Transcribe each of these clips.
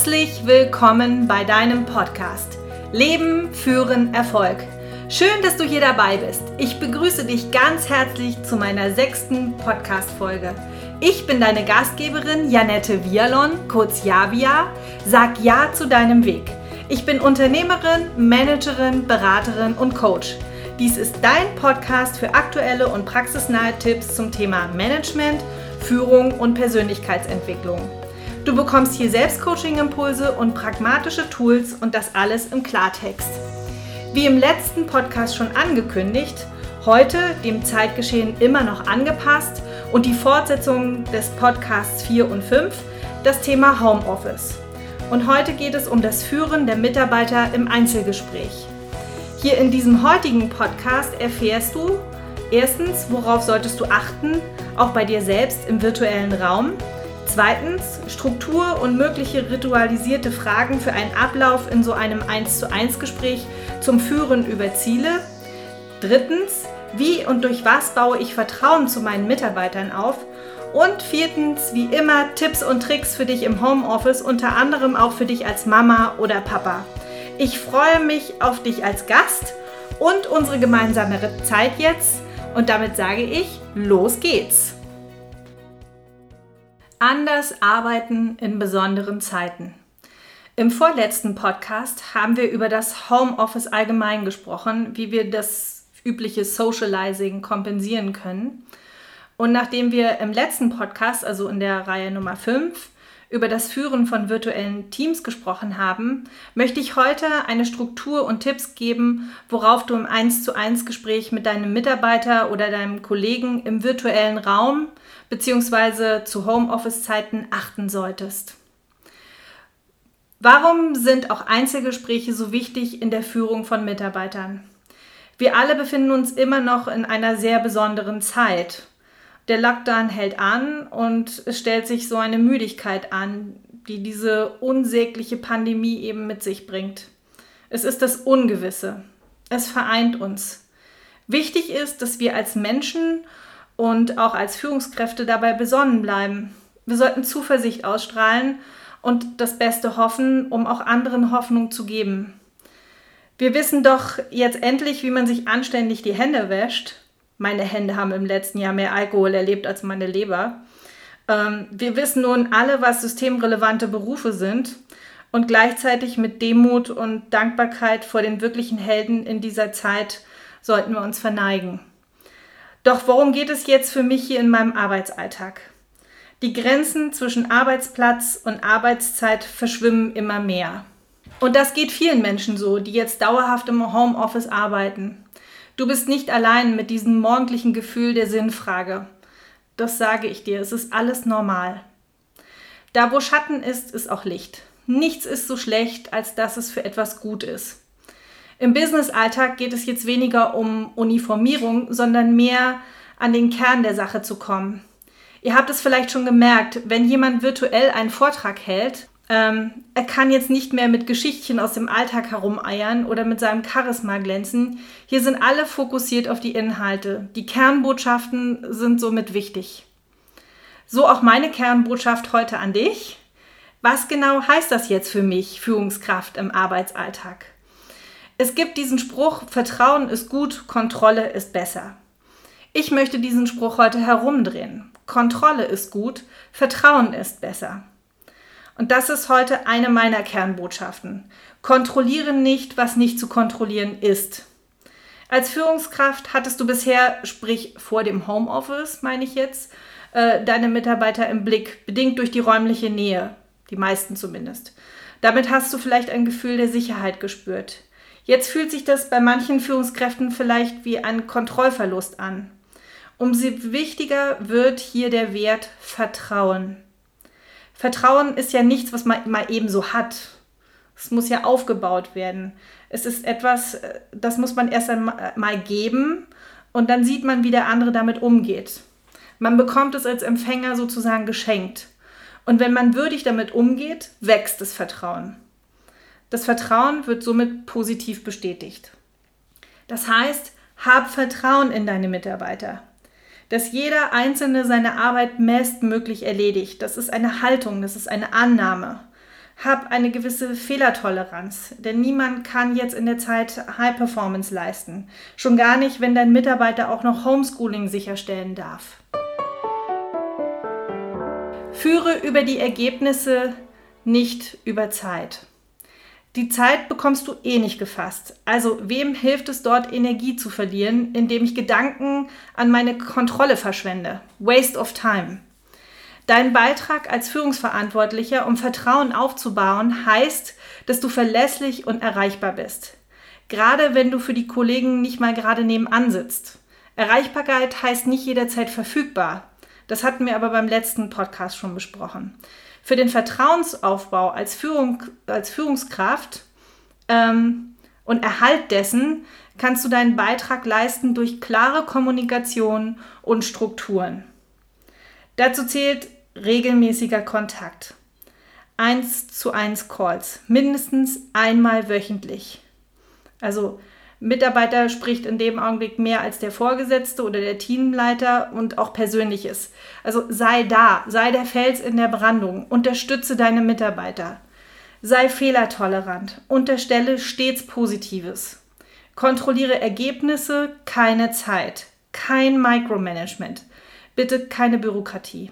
Herzlich willkommen bei deinem Podcast Leben, Führen, Erfolg. Schön, dass du hier dabei bist. Ich begrüße dich ganz herzlich zu meiner sechsten Podcast-Folge. Ich bin deine Gastgeberin Janette Vialon, kurz Javia. Sag Ja zu deinem Weg. Ich bin Unternehmerin, Managerin, Beraterin und Coach. Dies ist dein Podcast für aktuelle und praxisnahe Tipps zum Thema Management, Führung und Persönlichkeitsentwicklung. Du bekommst hier Selbstcoaching-Impulse und pragmatische Tools und das alles im Klartext. Wie im letzten Podcast schon angekündigt, heute dem Zeitgeschehen immer noch angepasst und die Fortsetzung des Podcasts 4 und 5, das Thema Homeoffice. Und heute geht es um das Führen der Mitarbeiter im Einzelgespräch. Hier in diesem heutigen Podcast erfährst du erstens, worauf solltest du achten, auch bei dir selbst im virtuellen Raum, Zweitens, Struktur und mögliche ritualisierte Fragen für einen Ablauf in so einem 1 zu 1 Gespräch zum Führen über Ziele. Drittens, wie und durch was baue ich Vertrauen zu meinen Mitarbeitern auf? Und viertens, wie immer, Tipps und Tricks für dich im Homeoffice, unter anderem auch für dich als Mama oder Papa. Ich freue mich auf dich als Gast und unsere gemeinsame Zeit jetzt. Und damit sage ich, los geht's! Anders arbeiten in besonderen Zeiten. Im vorletzten Podcast haben wir über das Homeoffice allgemein gesprochen, wie wir das übliche Socializing kompensieren können. Und nachdem wir im letzten Podcast, also in der Reihe Nummer 5, über das Führen von virtuellen Teams gesprochen haben, möchte ich heute eine Struktur und Tipps geben, worauf du im 1 zu 1 Gespräch mit deinem Mitarbeiter oder deinem Kollegen im virtuellen Raum bzw. zu Homeoffice-Zeiten achten solltest. Warum sind auch Einzelgespräche so wichtig in der Führung von Mitarbeitern? Wir alle befinden uns immer noch in einer sehr besonderen Zeit. Der Lockdown hält an und es stellt sich so eine Müdigkeit an, die diese unsägliche Pandemie eben mit sich bringt. Es ist das Ungewisse. Es vereint uns. Wichtig ist, dass wir als Menschen und auch als Führungskräfte dabei besonnen bleiben. Wir sollten Zuversicht ausstrahlen und das Beste hoffen, um auch anderen Hoffnung zu geben. Wir wissen doch jetzt endlich, wie man sich anständig die Hände wäscht. Meine Hände haben im letzten Jahr mehr Alkohol erlebt als meine Leber. Ähm, wir wissen nun alle, was systemrelevante Berufe sind. Und gleichzeitig mit Demut und Dankbarkeit vor den wirklichen Helden in dieser Zeit sollten wir uns verneigen. Doch worum geht es jetzt für mich hier in meinem Arbeitsalltag? Die Grenzen zwischen Arbeitsplatz und Arbeitszeit verschwimmen immer mehr. Und das geht vielen Menschen so, die jetzt dauerhaft im Homeoffice arbeiten. Du bist nicht allein mit diesem morgendlichen Gefühl der Sinnfrage. Das sage ich dir, es ist alles normal. Da wo Schatten ist, ist auch Licht. Nichts ist so schlecht, als dass es für etwas gut ist. Im Business-Alltag geht es jetzt weniger um Uniformierung, sondern mehr an den Kern der Sache zu kommen. Ihr habt es vielleicht schon gemerkt, wenn jemand virtuell einen Vortrag hält, ähm, er kann jetzt nicht mehr mit Geschichtchen aus dem Alltag herumeiern oder mit seinem Charisma glänzen. Hier sind alle fokussiert auf die Inhalte. Die Kernbotschaften sind somit wichtig. So auch meine Kernbotschaft heute an dich. Was genau heißt das jetzt für mich, Führungskraft im Arbeitsalltag? Es gibt diesen Spruch, Vertrauen ist gut, Kontrolle ist besser. Ich möchte diesen Spruch heute herumdrehen. Kontrolle ist gut, Vertrauen ist besser. Und das ist heute eine meiner Kernbotschaften. Kontrolliere nicht, was nicht zu kontrollieren ist. Als Führungskraft hattest du bisher, sprich vor dem Homeoffice, meine ich jetzt, äh, deine Mitarbeiter im Blick, bedingt durch die räumliche Nähe, die meisten zumindest. Damit hast du vielleicht ein Gefühl der Sicherheit gespürt. Jetzt fühlt sich das bei manchen Führungskräften vielleicht wie ein Kontrollverlust an. Umso wichtiger wird hier der Wert Vertrauen. Vertrauen ist ja nichts, was man mal eben so hat. Es muss ja aufgebaut werden. Es ist etwas, äh, das muss man erst einmal geben und dann sieht man, wie der andere damit umgeht. Man bekommt es als Empfänger sozusagen geschenkt. Und wenn man würdig damit umgeht, wächst das Vertrauen. Das Vertrauen wird somit positiv bestätigt. Das heißt, hab Vertrauen in deine Mitarbeiter. Dass jeder Einzelne seine Arbeit bestmöglich erledigt, das ist eine Haltung, das ist eine Annahme. Hab eine gewisse Fehlertoleranz, denn niemand kann jetzt in der Zeit High Performance leisten. Schon gar nicht, wenn dein Mitarbeiter auch noch Homeschooling sicherstellen darf. Führe über die Ergebnisse, nicht über Zeit. Die Zeit bekommst du eh nicht gefasst. Also wem hilft es dort, Energie zu verlieren, indem ich Gedanken an meine Kontrolle verschwende? Waste of time. Dein Beitrag als Führungsverantwortlicher, um Vertrauen aufzubauen, heißt, dass du verlässlich und erreichbar bist. Gerade wenn du für die Kollegen nicht mal gerade nebenan sitzt. Erreichbarkeit heißt nicht jederzeit verfügbar. Das hatten wir aber beim letzten Podcast schon besprochen. Für den Vertrauensaufbau als, Führung, als Führungskraft ähm, und Erhalt dessen kannst du deinen Beitrag leisten durch klare Kommunikation und Strukturen. Dazu zählt regelmäßiger Kontakt. 1 zu 1 Calls, mindestens einmal wöchentlich. Also Mitarbeiter spricht in dem Augenblick mehr als der Vorgesetzte oder der Teamleiter und auch Persönliches. Also sei da, sei der Fels in der Brandung, unterstütze deine Mitarbeiter. Sei fehlertolerant, unterstelle stets Positives. Kontrolliere Ergebnisse, keine Zeit, kein Micromanagement. Bitte keine Bürokratie.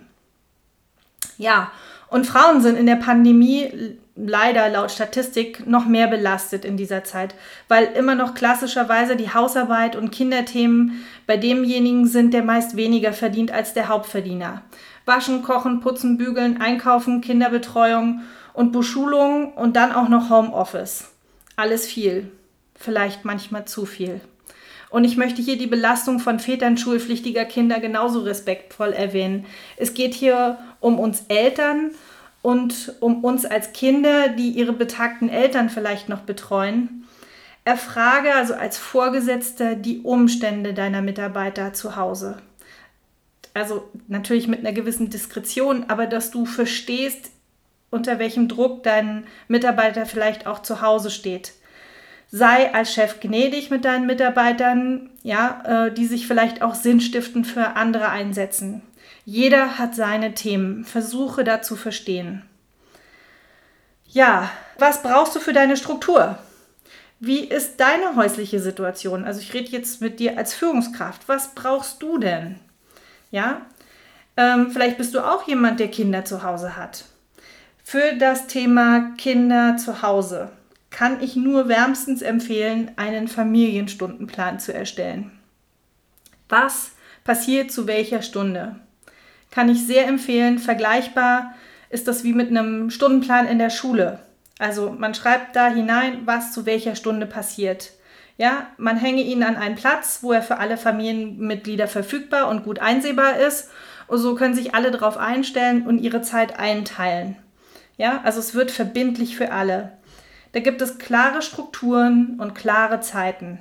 Ja, und Frauen sind in der Pandemie leider laut Statistik noch mehr belastet in dieser Zeit, weil immer noch klassischerweise die Hausarbeit und Kinderthemen bei demjenigen sind, der meist weniger verdient als der Hauptverdiener. Waschen, kochen, putzen, bügeln, einkaufen, Kinderbetreuung und Beschulung und dann auch noch Homeoffice. Alles viel, vielleicht manchmal zu viel. Und ich möchte hier die Belastung von Vätern schulpflichtiger Kinder genauso respektvoll erwähnen. Es geht hier um uns Eltern und um uns als Kinder, die ihre betagten Eltern vielleicht noch betreuen. Erfrage also als Vorgesetzter die Umstände deiner Mitarbeiter zu Hause. Also natürlich mit einer gewissen Diskretion, aber dass du verstehst, unter welchem Druck dein Mitarbeiter vielleicht auch zu Hause steht sei als Chef gnädig mit deinen Mitarbeitern, ja, äh, die sich vielleicht auch sinnstiftend für andere einsetzen. Jeder hat seine Themen. Versuche da zu verstehen. Ja, was brauchst du für deine Struktur? Wie ist deine häusliche Situation? Also ich rede jetzt mit dir als Führungskraft. Was brauchst du denn? Ja, ähm, vielleicht bist du auch jemand, der Kinder zu Hause hat. Für das Thema Kinder zu Hause kann ich nur wärmstens empfehlen, einen Familienstundenplan zu erstellen. Was passiert zu welcher Stunde? Kann ich sehr empfehlen. Vergleichbar ist das wie mit einem Stundenplan in der Schule. Also man schreibt da hinein, was zu welcher Stunde passiert. Ja, man hänge ihn an einen Platz, wo er für alle Familienmitglieder verfügbar und gut einsehbar ist. Und so können sich alle darauf einstellen und ihre Zeit einteilen. Ja, also es wird verbindlich für alle. Da gibt es klare Strukturen und klare Zeiten.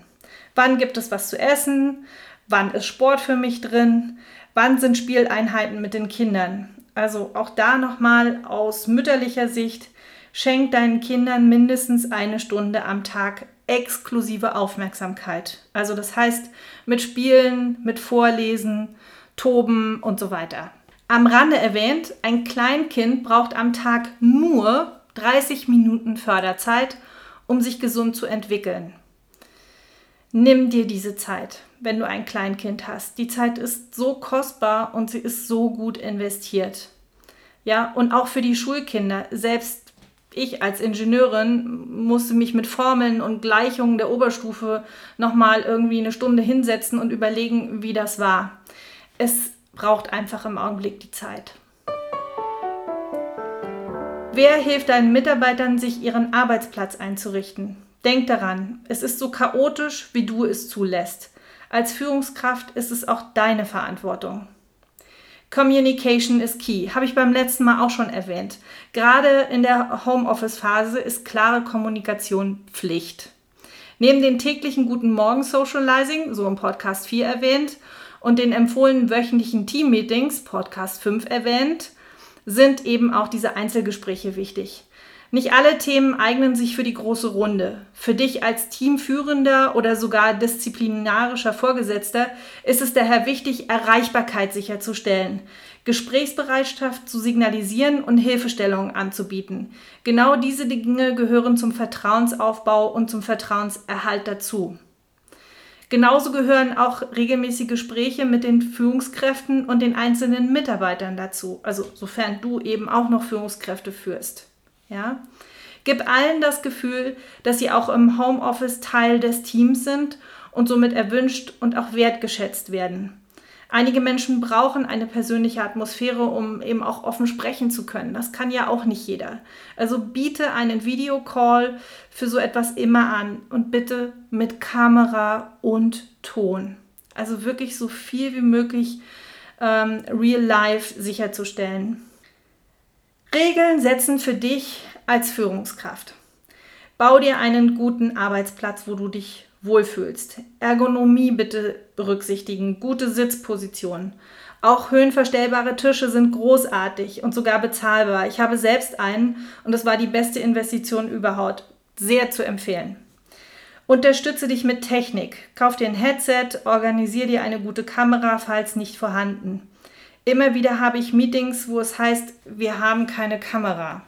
Wann gibt es was zu essen? Wann ist Sport für mich drin? Wann sind Spieleinheiten mit den Kindern? Also auch da nochmal aus mütterlicher Sicht, schenk deinen Kindern mindestens eine Stunde am Tag exklusive Aufmerksamkeit. Also das heißt mit Spielen, mit Vorlesen, Toben und so weiter. Am Rande erwähnt, ein Kleinkind braucht am Tag nur 30 Minuten Förderzeit, um sich gesund zu entwickeln. Nimm dir diese Zeit, wenn du ein Kleinkind hast. Die Zeit ist so kostbar und sie ist so gut investiert. Ja, und auch für die Schulkinder. Selbst ich als Ingenieurin musste mich mit Formeln und Gleichungen der Oberstufe nochmal irgendwie eine Stunde hinsetzen und überlegen, wie das war. Es braucht einfach im Augenblick die Zeit. Wer hilft deinen Mitarbeitern, sich ihren Arbeitsplatz einzurichten? Denk daran, es ist so chaotisch, wie du es zulässt. Als Führungskraft ist es auch deine Verantwortung. Communication is key, habe ich beim letzten Mal auch schon erwähnt. Gerade in der Homeoffice-Phase ist klare Kommunikation Pflicht. Neben den täglichen Guten Morgen Socializing, so im Podcast 4 erwähnt, und den empfohlenen wöchentlichen Team-Meetings, Podcast 5 erwähnt, sind eben auch diese Einzelgespräche wichtig. Nicht alle Themen eignen sich für die große Runde. Für dich als Teamführender oder sogar disziplinarischer Vorgesetzter ist es daher wichtig, Erreichbarkeit sicherzustellen, Gesprächsbereitschaft zu signalisieren und Hilfestellungen anzubieten. Genau diese Dinge gehören zum Vertrauensaufbau und zum Vertrauenserhalt dazu. Genauso gehören auch regelmäßige Gespräche mit den Führungskräften und den einzelnen Mitarbeitern dazu, also sofern du eben auch noch Führungskräfte führst. Ja? Gib allen das Gefühl, dass sie auch im Homeoffice Teil des Teams sind und somit erwünscht und auch wertgeschätzt werden. Einige Menschen brauchen eine persönliche Atmosphäre, um eben auch offen sprechen zu können. Das kann ja auch nicht jeder. Also biete einen Videocall für so etwas immer an und bitte mit Kamera und Ton. Also wirklich so viel wie möglich ähm, real life sicherzustellen. Regeln setzen für dich als Führungskraft. Bau dir einen guten Arbeitsplatz, wo du dich wohlfühlst. Ergonomie bitte berücksichtigen, gute Sitzpositionen. Auch höhenverstellbare Tische sind großartig und sogar bezahlbar. Ich habe selbst einen und das war die beste Investition überhaupt. Sehr zu empfehlen. Unterstütze dich mit Technik. Kauf dir ein Headset, organisiere dir eine gute Kamera, falls nicht vorhanden. Immer wieder habe ich Meetings, wo es heißt, wir haben keine Kamera.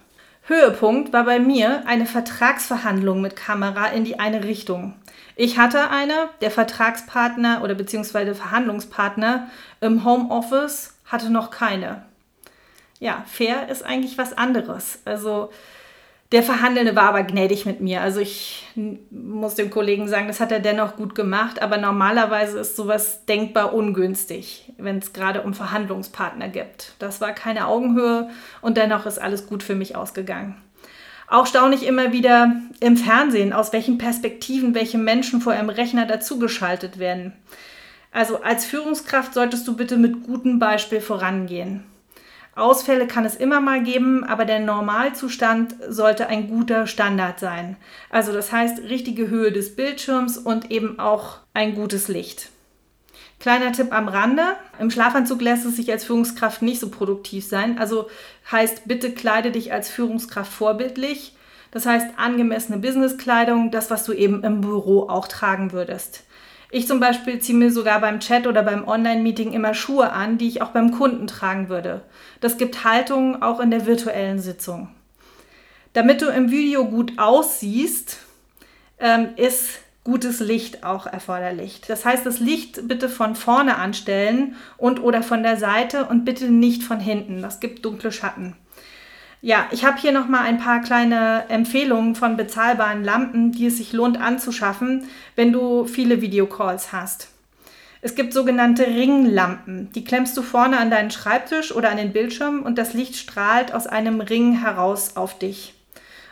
Höhepunkt war bei mir eine Vertragsverhandlung mit Kamera in die eine Richtung. Ich hatte eine, der Vertragspartner oder beziehungsweise Verhandlungspartner im Homeoffice hatte noch keine. Ja, fair ist eigentlich was anderes. Also der Verhandelnde war aber gnädig mit mir. Also ich muss dem Kollegen sagen, das hat er dennoch gut gemacht, aber normalerweise ist sowas denkbar ungünstig, wenn es gerade um Verhandlungspartner gibt. Das war keine Augenhöhe und dennoch ist alles gut für mich ausgegangen. Auch staune ich immer wieder im Fernsehen, aus welchen Perspektiven welche Menschen vor einem Rechner dazugeschaltet werden. Also als Führungskraft solltest du bitte mit gutem Beispiel vorangehen. Ausfälle kann es immer mal geben, aber der Normalzustand sollte ein guter Standard sein. Also das heißt richtige Höhe des Bildschirms und eben auch ein gutes Licht. Kleiner Tipp am Rande. Im Schlafanzug lässt es sich als Führungskraft nicht so produktiv sein. Also heißt, bitte kleide dich als Führungskraft vorbildlich. Das heißt, angemessene Businesskleidung, das, was du eben im Büro auch tragen würdest. Ich zum Beispiel ziehe mir sogar beim Chat oder beim Online-Meeting immer Schuhe an, die ich auch beim Kunden tragen würde. Das gibt Haltung auch in der virtuellen Sitzung. Damit du im Video gut aussiehst, ähm, ist gutes Licht auch erforderlich. Das heißt, das Licht bitte von vorne anstellen und oder von der Seite und bitte nicht von hinten. Das gibt dunkle Schatten. Ja, ich habe hier noch mal ein paar kleine Empfehlungen von bezahlbaren Lampen, die es sich lohnt anzuschaffen, wenn du viele Videocalls hast. Es gibt sogenannte Ringlampen. Die klemmst du vorne an deinen Schreibtisch oder an den Bildschirm und das Licht strahlt aus einem Ring heraus auf dich.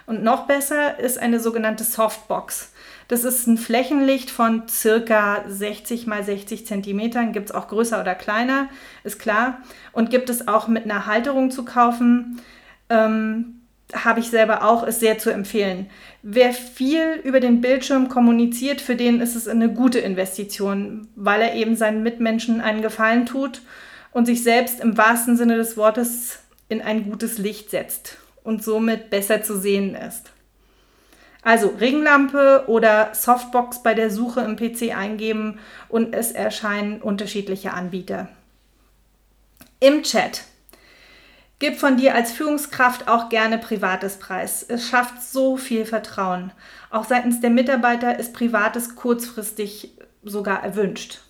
Und noch besser ist eine sogenannte Softbox. Das ist ein Flächenlicht von circa 60 mal 60 Zentimetern. Gibt es auch größer oder kleiner, ist klar. Und gibt es auch mit einer Halterung zu kaufen ähm, habe ich selber auch, ist sehr zu empfehlen. Wer viel über den Bildschirm kommuniziert, für den ist es eine gute Investition, weil er eben seinen Mitmenschen einen Gefallen tut und sich selbst im wahrsten Sinne des Wortes in ein gutes Licht setzt und somit besser zu sehen ist. Also Ringlampe oder Softbox bei der Suche im PC eingeben und es erscheinen unterschiedliche Anbieter. Im Chat Gib von dir als Führungskraft auch gerne privates Preis. Es schafft so viel Vertrauen. Auch seitens der Mitarbeiter ist privates kurzfristig sogar erwünscht.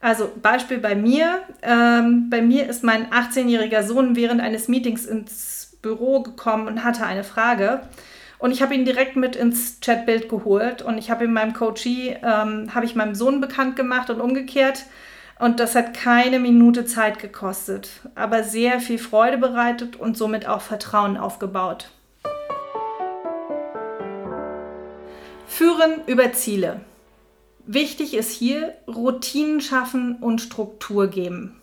Also Beispiel bei mir. Ähm, bei mir ist mein 18-jähriger Sohn während eines Meetings ins Büro gekommen und hatte eine Frage. Und ich habe ihn direkt mit ins Chatbild geholt und ich habe in meinem Coachie, ähm, habe ich meinem Sohn bekannt gemacht und umgekehrt und das hat keine Minute Zeit gekostet, aber sehr viel Freude bereitet und somit auch Vertrauen aufgebaut. Führen über Ziele. Wichtig ist hier Routinen schaffen und Struktur geben.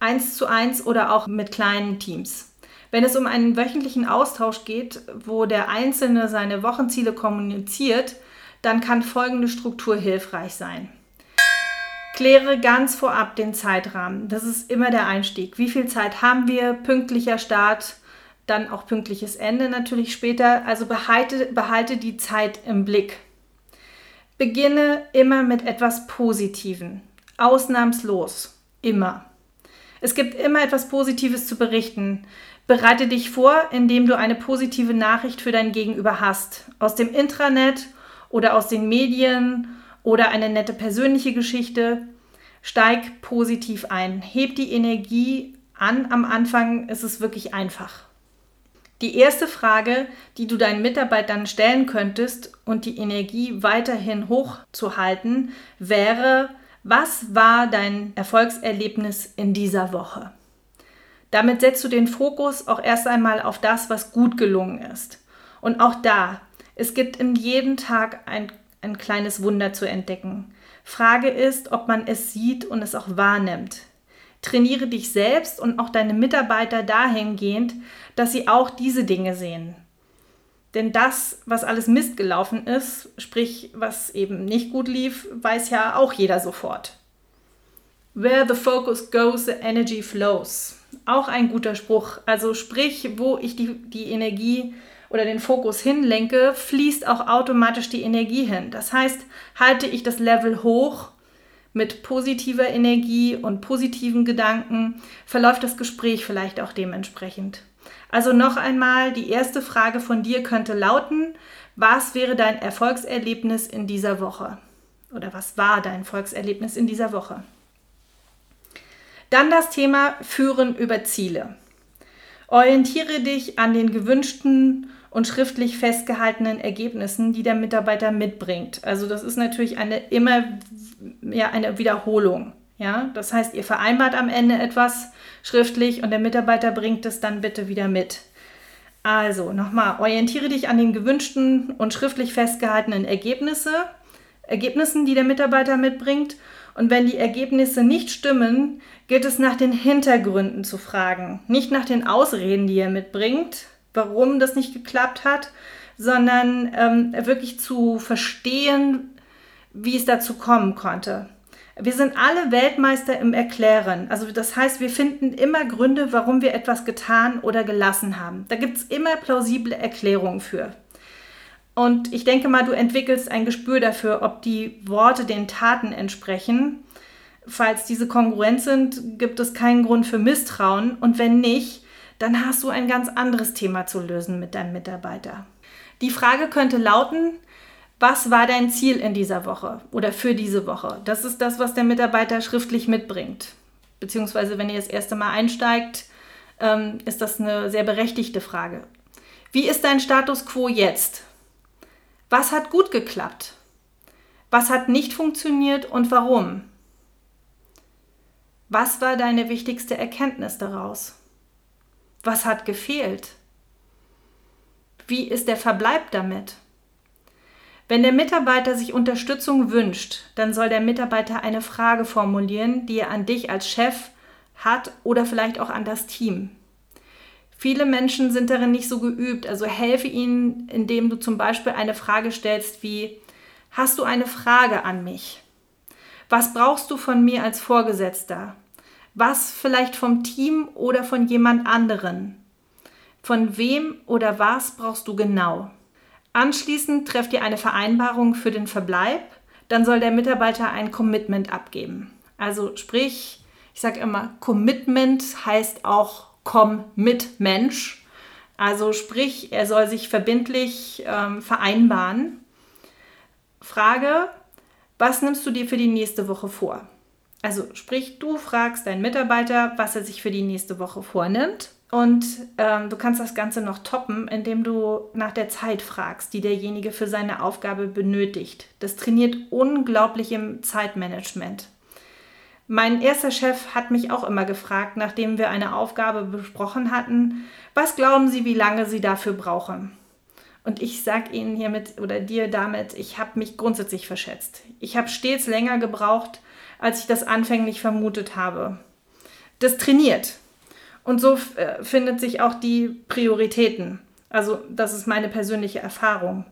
Eins zu eins oder auch mit kleinen Teams. Wenn es um einen wöchentlichen Austausch geht, wo der Einzelne seine Wochenziele kommuniziert, dann kann folgende Struktur hilfreich sein. Kläre ganz vorab den Zeitrahmen. Das ist immer der Einstieg. Wie viel Zeit haben wir? Pünktlicher Start. dann auch pünktliches Ende natürlich später. Also behalte, behalte die Zeit im Blick. Beginne immer mit etwas Positiven. Ausnahmslos. Immer. Es gibt immer etwas Positives zu berichten. Bereite dich vor, indem du eine positive Nachricht für dein Gegenüber hast. Aus dem Intranet oder aus den Medien oder eine nette persönliche Geschichte. Steig positiv ein. Heb die Energie an. Am Anfang ist es wirklich einfach. Die erste Frage, die du deinen Mitarbeitern stellen könntest und die Energie weiterhin hochzuhalten, wäre, was war dein Erfolgserlebnis in dieser Woche? Damit setzt du den Fokus auch erst einmal auf das, was gut gelungen ist. Und auch da, es gibt in jedem Tag ein, ein kleines Wunder zu entdecken. Frage ist, ob man es sieht und es auch wahrnimmt. Trainiere dich selbst und auch deine Mitarbeiter dahingehend, dass sie auch diese Dinge sehen. Denn das, was alles Mist gelaufen ist, sprich, was eben nicht gut lief, weiß ja auch jeder sofort. Where the focus goes, the energy flows. Auch ein guter Spruch. Also sprich, wo ich die, die Energie oder den Fokus hinlenke, fließt auch automatisch die Energie hin. Das heißt, halte ich das Level hoch mit positiver Energie und positiven Gedanken, verläuft das Gespräch vielleicht auch dementsprechend. Also noch einmal, die erste Frage von dir könnte lauten, was wäre dein Erfolgserlebnis in dieser Woche? Oder was war dein Erfolgserlebnis in dieser Woche? Dann das Thema Führen über Ziele. Orientiere dich an den gewünschten und schriftlich festgehaltenen Ergebnissen, die der Mitarbeiter mitbringt. Also das ist natürlich eine immer ja, eine Wiederholung. Ja, das heißt, ihr vereinbart am Ende etwas schriftlich und der Mitarbeiter bringt es dann bitte wieder mit. Also nochmal, orientiere dich an den gewünschten und schriftlich festgehaltenen Ergebnisse, Ergebnissen, die der Mitarbeiter mitbringt. Und wenn die Ergebnisse nicht stimmen, gilt es nach den Hintergründen zu fragen, nicht nach den Ausreden, die er mitbringt, warum das nicht geklappt hat, sondern ähm, wirklich zu verstehen, wie es dazu kommen konnte. Wir sind alle Weltmeister im Erklären. Also das heißt, wir finden immer Gründe, warum wir etwas getan oder gelassen haben. Da gibt es immer plausible Erklärungen für. Und ich denke mal, du entwickelst ein Gespür dafür, ob die Worte den Taten entsprechen. Falls diese kongruent sind, gibt es keinen Grund für Misstrauen. Und wenn nicht, dann hast du ein ganz anderes Thema zu lösen mit deinem Mitarbeiter. Die Frage könnte lauten, was war dein Ziel in dieser Woche oder für diese Woche? Das ist das, was der Mitarbeiter schriftlich mitbringt. Beziehungsweise, wenn ihr das erste Mal einsteigt, ähm, ist das eine sehr berechtigte Frage. Wie ist dein Status quo jetzt? Was hat gut geklappt? Was hat nicht funktioniert und warum? Was war deine wichtigste Erkenntnis daraus? Was hat gefehlt? Wie ist der Verbleib damit? Wenn der Mitarbeiter sich Unterstützung wünscht, dann soll der Mitarbeiter eine Frage formulieren, die er an dich als Chef hat oder vielleicht auch an das Team. Viele Menschen sind darin nicht so geübt, also helfe ihnen, indem du zum Beispiel eine Frage stellst wie, hast du eine Frage an mich? Was brauchst du von mir als Vorgesetzter? Was vielleicht vom Team oder von jemand anderen? Von wem oder was brauchst du genau? Anschließend trefft ihr eine Vereinbarung für den Verbleib. Dann soll der Mitarbeiter ein Commitment abgeben. Also sprich, ich sage immer, Commitment heißt auch komm mit Mensch. Also sprich, er soll sich verbindlich ähm, vereinbaren. Frage, was nimmst du dir für die nächste Woche vor? Also sprich, du fragst deinen Mitarbeiter, was er sich für die nächste Woche vornimmt. Und ähm, du kannst das Ganze noch toppen, indem du nach der Zeit fragst, die derjenige für seine Aufgabe benötigt. Das trainiert unglaublich im Zeitmanagement. Mein erster Chef hat mich auch immer gefragt, nachdem wir eine Aufgabe besprochen hatten, was glauben Sie, wie lange Sie dafür brauchen? Und ich sage Ihnen hiermit oder dir damit, ich habe mich grundsätzlich verschätzt. Ich habe stets länger gebraucht, als ich das anfänglich vermutet habe. Das trainiert. Und so äh, findet sich auch die Prioritäten. Also das ist meine persönliche Erfahrung.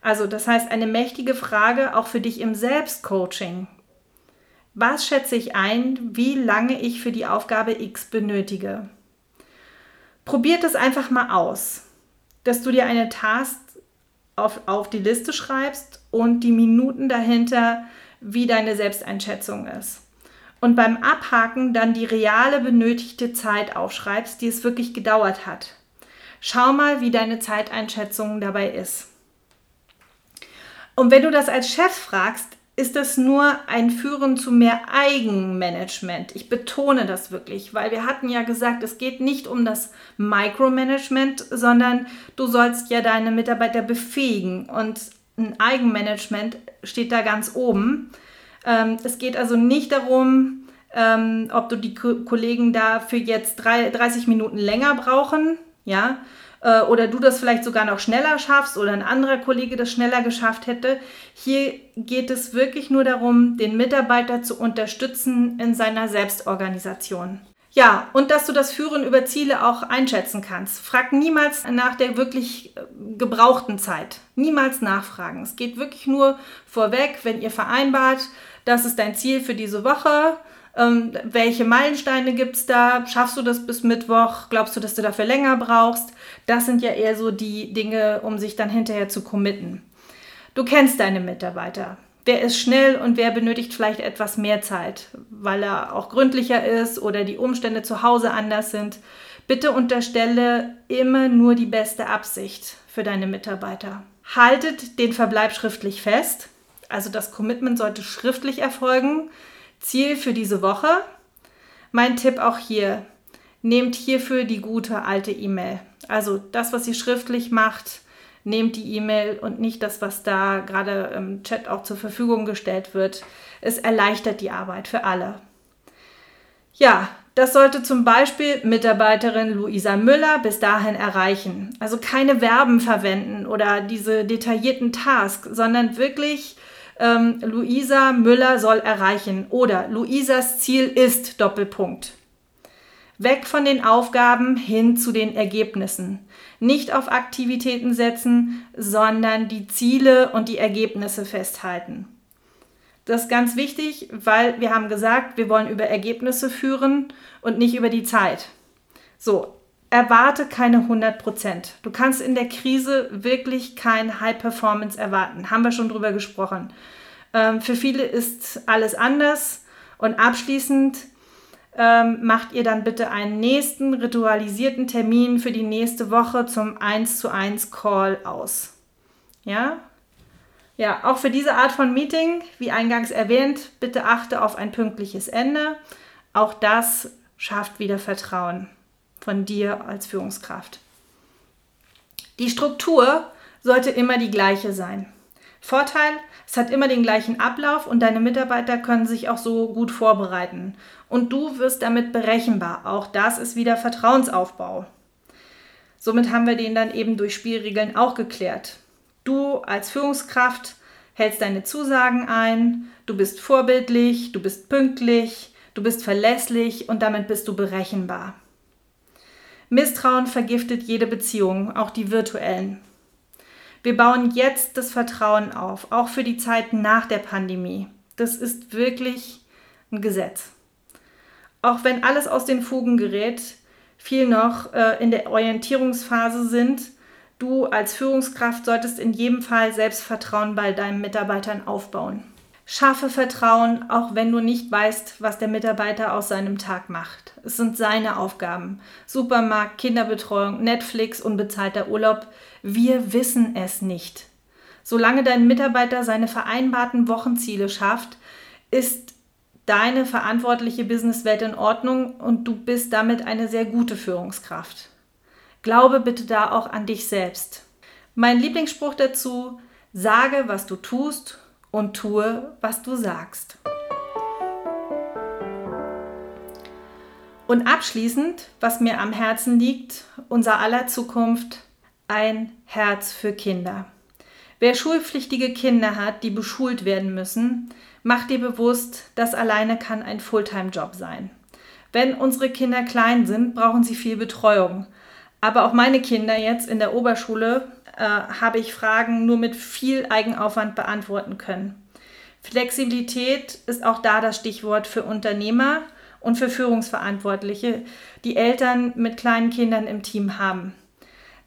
Also das heißt, eine mächtige Frage auch für dich im Selbstcoaching. Was schätze ich ein, wie lange ich für die Aufgabe X benötige? Probiert es einfach mal aus, dass du dir eine Task auf, auf die Liste schreibst und die Minuten dahinter, wie deine Selbsteinschätzung ist. Und beim Abhaken dann die reale benötigte Zeit aufschreibst, die es wirklich gedauert hat. Schau mal, wie deine Zeiteinschätzung dabei ist. Und wenn du das als Chef fragst, ist das nur ein Führen zu mehr Eigenmanagement. Ich betone das wirklich, weil wir hatten ja gesagt, es geht nicht um das Micromanagement, sondern du sollst ja deine Mitarbeiter befähigen und ein Eigenmanagement steht da ganz oben. Ähm, es geht also nicht darum, ähm, ob du die Ko Kollegen dafür jetzt drei, 30 Minuten länger brauchen, ja, äh, oder du das vielleicht sogar noch schneller schaffst oder ein anderer Kollege das schneller geschafft hätte. Hier geht es wirklich nur darum, den Mitarbeiter zu unterstützen in seiner Selbstorganisation. Ja, und dass du das Führen über Ziele auch einschätzen kannst. Frag niemals nach der wirklich äh, gebrauchten Zeit. Niemals nachfragen. Es geht wirklich nur vorweg, wenn ihr vereinbart, das ist dein Ziel für diese Woche ähm, welche Meilensteine gibt es da? Schaffst du das bis Mittwoch? Glaubst du, dass du dafür länger brauchst? Das sind ja eher so die Dinge, um sich dann hinterher zu committen. Du kennst deine Mitarbeiter. Wer ist schnell und wer benötigt vielleicht etwas mehr Zeit, weil er auch gründlicher ist oder die Umstände zu Hause anders sind. Bitte unterstelle immer nur die beste Absicht für deine Mitarbeiter. Haltet den Verbleib schriftlich fest. Also das Commitment sollte schriftlich erfolgen. Ziel für diese Woche. Mein Tipp auch hier. Nehmt hierfür die gute alte E-Mail. Also das, was ihr schriftlich macht, nehmt die E-Mail und nicht das, was da gerade im Chat auch zur Verfügung gestellt wird. Es erleichtert die Arbeit für alle. Ja, das sollte zum Beispiel Mitarbeiterin Luisa Müller bis dahin erreichen. Also keine Verben verwenden oder diese detaillierten Tasks, sondern wirklich ähm, Luisa Müller soll erreichen oder Luisas Ziel ist Doppelpunkt. Weg von den Aufgaben hin zu den Ergebnissen. Nicht auf Aktivitäten setzen, sondern die Ziele und die Ergebnisse festhalten. Das ist ganz wichtig, weil wir haben gesagt, wir wollen über Ergebnisse führen und nicht über die Zeit. So, erwarte keine 100 Prozent. Du kannst in der Krise wirklich kein High Performance erwarten. Haben wir schon drüber gesprochen. Ähm, für viele ist alles anders. Und abschließend ähm, macht ihr dann bitte einen nächsten ritualisierten Termin für die nächste Woche zum 1 zu 1 Call aus. Ja? Ja, auch für diese Art von Meeting, wie eingangs erwähnt, bitte achte auf ein pünktliches Ende. Auch das schafft wieder Vertrauen von dir als Führungskraft. Die Struktur sollte immer die gleiche sein. Vorteil, es hat immer den gleichen Ablauf und deine Mitarbeiter können sich auch so gut vorbereiten. Und du wirst damit berechenbar. Auch das ist wieder Vertrauensaufbau. Somit haben wir den dann eben durch Spielregeln auch geklärt. Du als Führungskraft hältst deine Zusagen ein, du bist vorbildlich, du bist pünktlich, du bist verlässlich und damit bist du berechenbar. Misstrauen vergiftet jede Beziehung, auch die virtuellen. Wir bauen jetzt das Vertrauen auf, auch für die Zeit nach der Pandemie. Das ist wirklich ein Gesetz. Auch wenn alles aus den Fugen gerät, viel noch äh, in der Orientierungsphase sind, du als Führungskraft solltest in jedem Fall Selbstvertrauen bei deinen Mitarbeitern aufbauen. Schaffe Vertrauen, auch wenn du nicht weißt, was der Mitarbeiter aus seinem Tag macht. Es sind seine Aufgaben. Supermarkt, Kinderbetreuung, Netflix, unbezahlter Urlaub. Wir wissen es nicht. Solange dein Mitarbeiter seine vereinbarten Wochenziele schafft, ist deine verantwortliche Businesswelt in Ordnung und du bist damit eine sehr gute Führungskraft. Glaube bitte da auch an dich selbst. Mein Lieblingsspruch dazu, sage, was du tust und tue, was du sagst. Und abschließend, was mir am Herzen liegt, unser aller Zukunft, ein Herz für Kinder. Wer schulpflichtige Kinder hat, die beschult werden müssen, macht dir bewusst, das alleine kann ein Fulltime-Job sein. Wenn unsere Kinder klein sind, brauchen sie viel Betreuung. Aber auch meine Kinder jetzt in der Oberschule äh, habe ich Fragen nur mit viel Eigenaufwand beantworten können. Flexibilität ist auch da das Stichwort für Unternehmer und für Führungsverantwortliche, die Eltern mit kleinen Kindern im Team haben.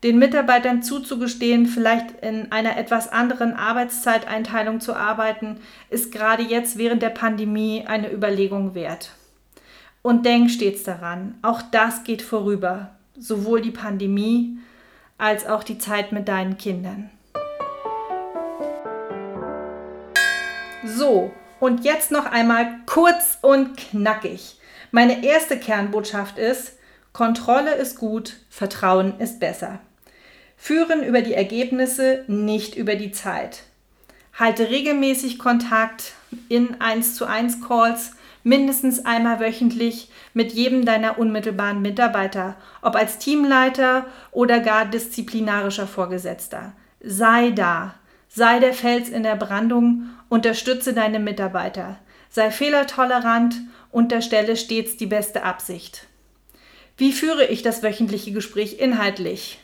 Den Mitarbeitern zuzugestehen, vielleicht in einer etwas anderen Arbeitszeiteinteilung zu arbeiten, ist gerade jetzt während der Pandemie eine Überlegung wert. Und denk stets daran, auch das geht vorüber, sowohl die Pandemie als auch die Zeit mit deinen Kindern. So, und jetzt noch einmal kurz und knackig. Meine erste Kernbotschaft ist, Kontrolle ist gut, Vertrauen ist besser. Führen über die Ergebnisse, nicht über die Zeit. Halte regelmäßig Kontakt in 1 zu 1 Calls, mindestens einmal wöchentlich mit jedem deiner unmittelbaren Mitarbeiter, ob als Teamleiter oder gar disziplinarischer Vorgesetzter. Sei da, sei der Fels in der Brandung, unterstütze deine Mitarbeiter, sei fehlertolerant, unterstelle stets die beste Absicht. Wie führe ich das wöchentliche Gespräch inhaltlich?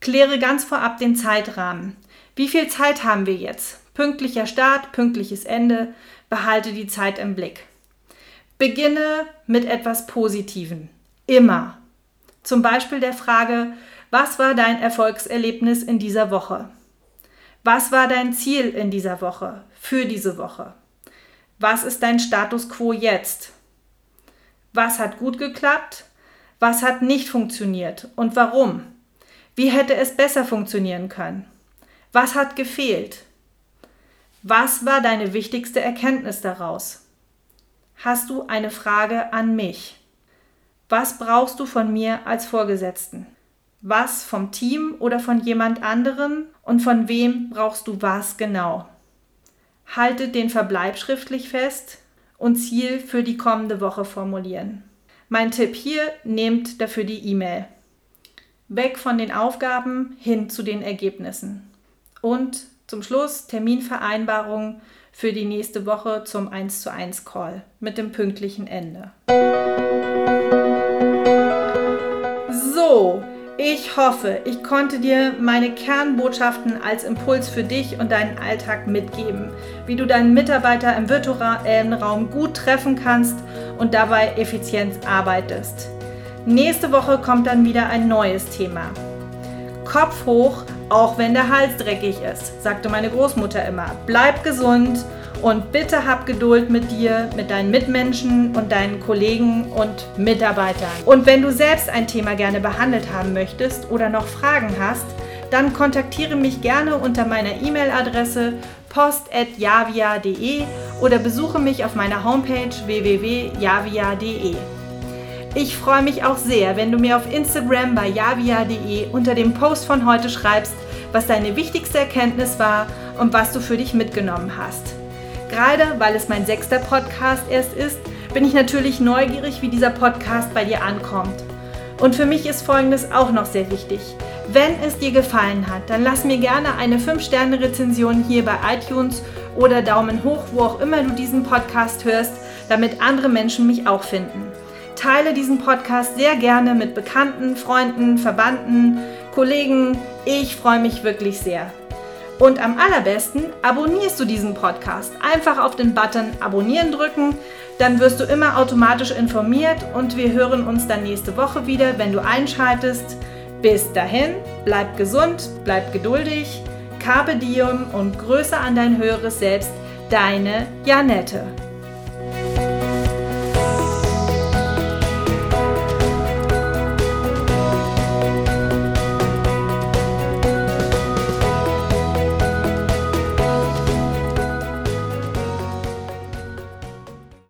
Kläre ganz vorab den Zeitrahmen. Wie viel Zeit haben wir jetzt? Pünktlicher Start, pünktliches Ende. Behalte die Zeit im Blick. Beginne mit etwas Positiven. Immer. Zum Beispiel der Frage, was war dein Erfolgserlebnis in dieser Woche? Was war dein Ziel in dieser Woche, für diese Woche? Was ist dein Status quo jetzt? Was hat gut geklappt? Was hat nicht funktioniert und warum? Wie hätte es besser funktionieren können? Was hat gefehlt? Was war deine wichtigste Erkenntnis daraus? Hast du eine Frage an mich? Was brauchst du von mir als Vorgesetzten? Was vom Team oder von jemand anderen und von wem brauchst du was genau? Halte den Verbleib schriftlich fest und Ziel für die kommende Woche formulieren. Mein Tipp hier, nehmt dafür die E-Mail. Weg von den Aufgaben hin zu den Ergebnissen. Und zum Schluss Terminvereinbarung für die nächste Woche zum 1 zu 1 Call mit dem pünktlichen Ende. So, ich hoffe, ich konnte dir meine Kernbotschaften als Impuls für dich und deinen Alltag mitgeben, wie du deinen Mitarbeiter im virtuellen Raum gut treffen kannst und dabei effizient arbeitest. Nächste Woche kommt dann wieder ein neues Thema. Kopf hoch, auch wenn der Hals dreckig ist, sagte meine Großmutter immer. Bleib gesund und bitte hab Geduld mit dir, mit deinen Mitmenschen und deinen Kollegen und Mitarbeitern. Und wenn du selbst ein Thema gerne behandelt haben möchtest oder noch Fragen hast, dann kontaktiere mich gerne unter meiner E-Mail-Adresse post.javia.de oder besuche mich auf meiner Homepage www.javia.de. Ich freue mich auch sehr, wenn du mir auf Instagram bei javia.de unter dem Post von heute schreibst, was deine wichtigste Erkenntnis war und was du für dich mitgenommen hast. Gerade weil es mein sechster Podcast erst ist, bin ich natürlich neugierig, wie dieser Podcast bei dir ankommt. Und für mich ist Folgendes auch noch sehr wichtig. Wenn es dir gefallen hat, dann lass mir gerne eine 5-Sterne-Rezension hier bei iTunes oder Daumen hoch, wo auch immer du diesen Podcast hörst, damit andere Menschen mich auch finden. Teile diesen Podcast sehr gerne mit Bekannten, Freunden, Verwandten, Kollegen. Ich freue mich wirklich sehr. Und am allerbesten abonnierst du diesen Podcast. Einfach auf den Button Abonnieren drücken, dann wirst du immer automatisch informiert und wir hören uns dann nächste Woche wieder, wenn du einschaltest. Bis dahin, bleib gesund, bleib geduldig, Carpe Diem und Größe an dein höheres Selbst, deine Janette.